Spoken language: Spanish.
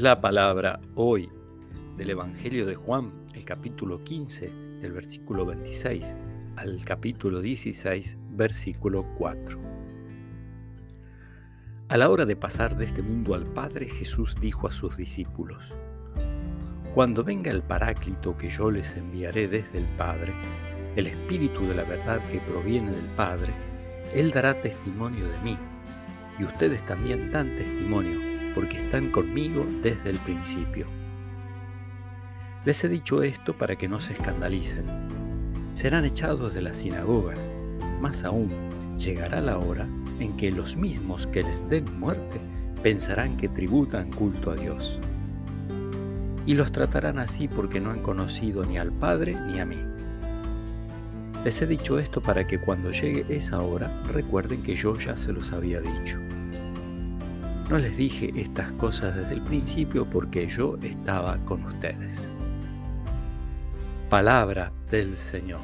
La palabra hoy del Evangelio de Juan, el capítulo 15, del versículo 26 al capítulo 16, versículo 4. A la hora de pasar de este mundo al Padre, Jesús dijo a sus discípulos, Cuando venga el Paráclito que yo les enviaré desde el Padre, el Espíritu de la verdad que proviene del Padre, Él dará testimonio de mí, y ustedes también dan testimonio, porque están conmigo desde el principio. Les he dicho esto para que no se escandalicen. Serán echados de las sinagogas, más aún llegará la hora en que los mismos que les den muerte pensarán que tributan culto a Dios. Y los tratarán así porque no han conocido ni al Padre ni a mí. Les he dicho esto para que cuando llegue esa hora recuerden que yo ya se los había dicho. No les dije estas cosas desde el principio porque yo estaba con ustedes. Palabra del Señor.